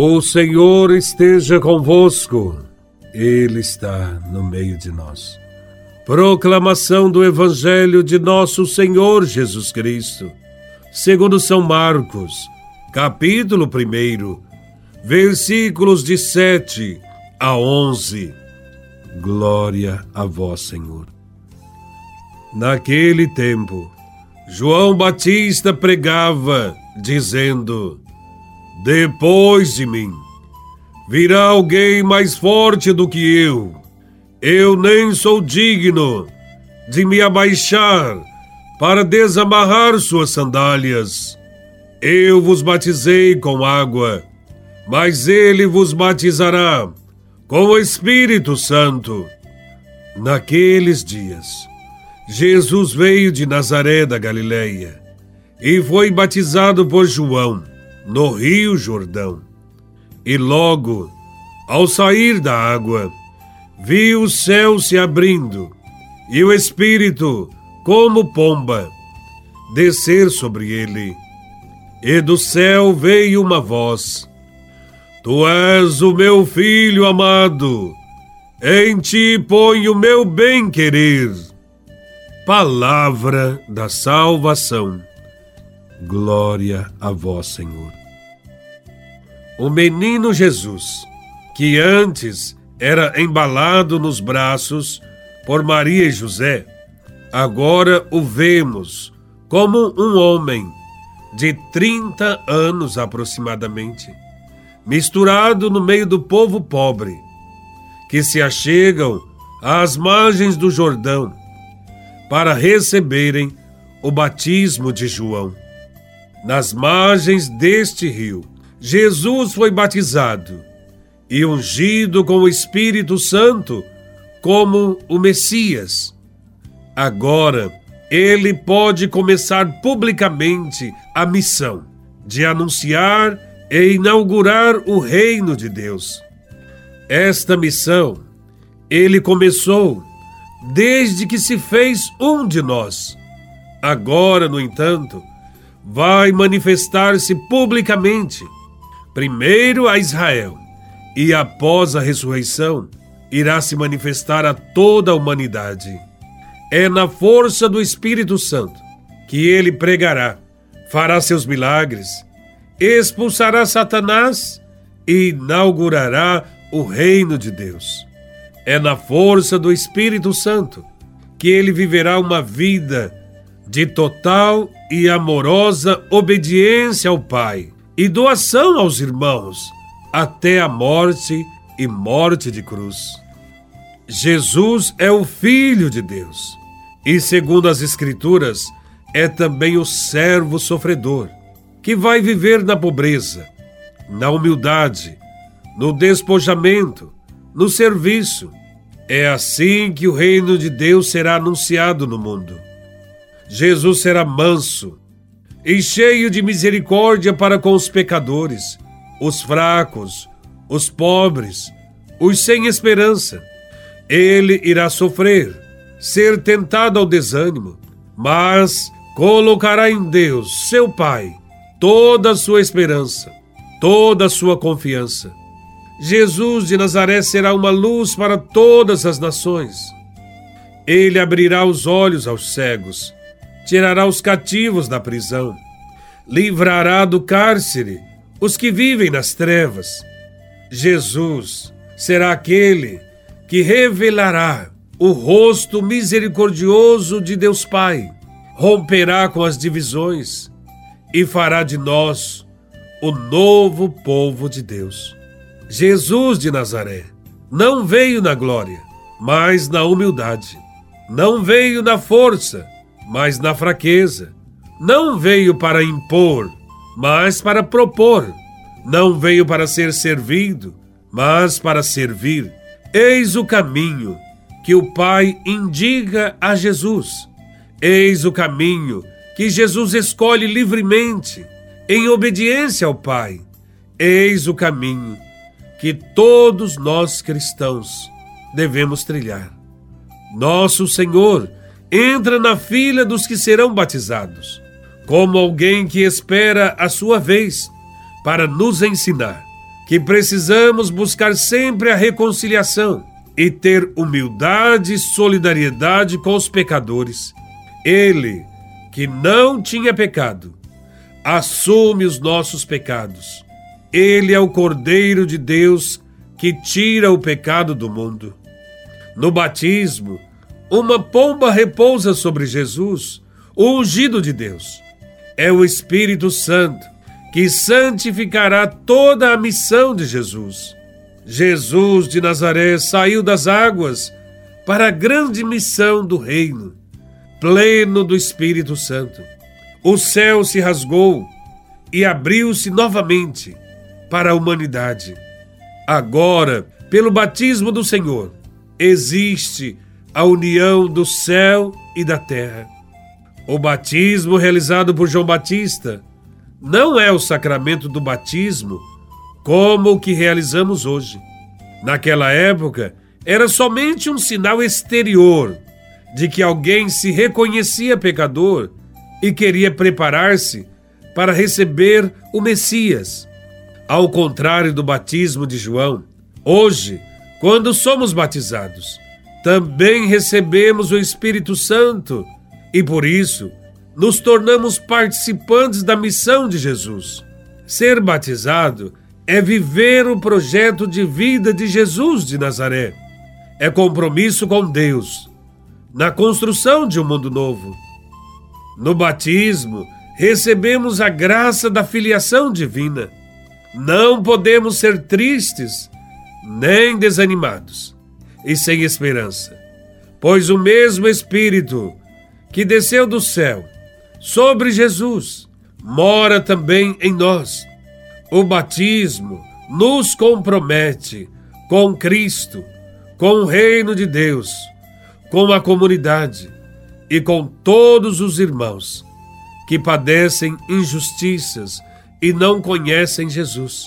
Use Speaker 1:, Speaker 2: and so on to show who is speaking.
Speaker 1: O Senhor esteja convosco, Ele está no meio de nós. Proclamação do Evangelho de Nosso Senhor Jesus Cristo, segundo São Marcos, capítulo 1, versículos de 7 a 11. Glória a Vós, Senhor. Naquele tempo, João Batista pregava, dizendo: depois de mim virá alguém mais forte do que eu. Eu nem sou digno de me abaixar para desamarrar suas sandálias. Eu vos batizei com água, mas ele vos batizará com o Espírito Santo. Naqueles dias, Jesus veio de Nazaré da Galileia e foi batizado por João no Rio Jordão. E logo, ao sair da água, viu o céu se abrindo e o Espírito, como pomba, descer sobre ele. E do céu veio uma voz: Tu és o meu filho amado, em ti ponho meu bem-querer. Palavra da salvação. Glória a vós, Senhor. O menino Jesus, que antes era embalado nos braços por Maria e José, agora o vemos como um homem de 30 anos aproximadamente, misturado no meio do povo pobre, que se achegam às margens do Jordão para receberem o batismo de João. Nas margens deste rio, Jesus foi batizado e ungido com o Espírito Santo como o Messias. Agora, ele pode começar publicamente a missão de anunciar e inaugurar o reino de Deus. Esta missão ele começou desde que se fez um de nós. Agora, no entanto, vai manifestar-se publicamente, primeiro a Israel, e após a ressurreição, irá se manifestar a toda a humanidade. É na força do Espírito Santo que ele pregará, fará seus milagres, expulsará Satanás e inaugurará o reino de Deus. É na força do Espírito Santo que ele viverá uma vida de total e amorosa obediência ao Pai e doação aos irmãos, até a morte e morte de cruz. Jesus é o Filho de Deus e, segundo as Escrituras, é também o servo sofredor, que vai viver na pobreza, na humildade, no despojamento, no serviço. É assim que o reino de Deus será anunciado no mundo. Jesus será manso e cheio de misericórdia para com os pecadores, os fracos, os pobres, os sem esperança. Ele irá sofrer, ser tentado ao desânimo, mas colocará em Deus, seu Pai, toda a sua esperança, toda a sua confiança. Jesus de Nazaré será uma luz para todas as nações. Ele abrirá os olhos aos cegos tirará os cativos da prisão, livrará do cárcere os que vivem nas trevas. Jesus será aquele que revelará o rosto misericordioso de Deus Pai, romperá com as divisões e fará de nós o novo povo de Deus. Jesus de Nazaré não veio na glória, mas na humildade. Não veio na força, mas na fraqueza. Não veio para impor, mas para propor. Não veio para ser servido, mas para servir. Eis o caminho que o Pai indica a Jesus. Eis o caminho que Jesus escolhe livremente, em obediência ao Pai. Eis o caminho que todos nós cristãos devemos trilhar. Nosso Senhor entra na fila dos que serão batizados, como alguém que espera a sua vez para nos ensinar que precisamos buscar sempre a reconciliação e ter humildade e solidariedade com os pecadores. Ele, que não tinha pecado, assume os nossos pecados. Ele é o Cordeiro de Deus que tira o pecado do mundo. No batismo, uma pomba repousa sobre Jesus, o ungido de Deus. É o Espírito Santo que santificará toda a missão de Jesus. Jesus de Nazaré saiu das águas para a grande missão do reino, pleno do Espírito Santo. O céu se rasgou e abriu-se novamente para a humanidade. Agora, pelo batismo do Senhor, existe a união do céu e da terra. O batismo realizado por João Batista não é o sacramento do batismo como o que realizamos hoje. Naquela época, era somente um sinal exterior de que alguém se reconhecia pecador e queria preparar-se para receber o Messias. Ao contrário do batismo de João, hoje, quando somos batizados, também recebemos o Espírito Santo e por isso nos tornamos participantes da missão de Jesus. Ser batizado é viver o projeto de vida de Jesus de Nazaré. É compromisso com Deus, na construção de um mundo novo. No batismo, recebemos a graça da filiação divina. Não podemos ser tristes nem desanimados e sem esperança, pois o mesmo Espírito que desceu do céu sobre Jesus mora também em nós o batismo nos compromete com Cristo, com o reino de Deus, com a comunidade e com todos os irmãos que padecem injustiças e não conhecem Jesus.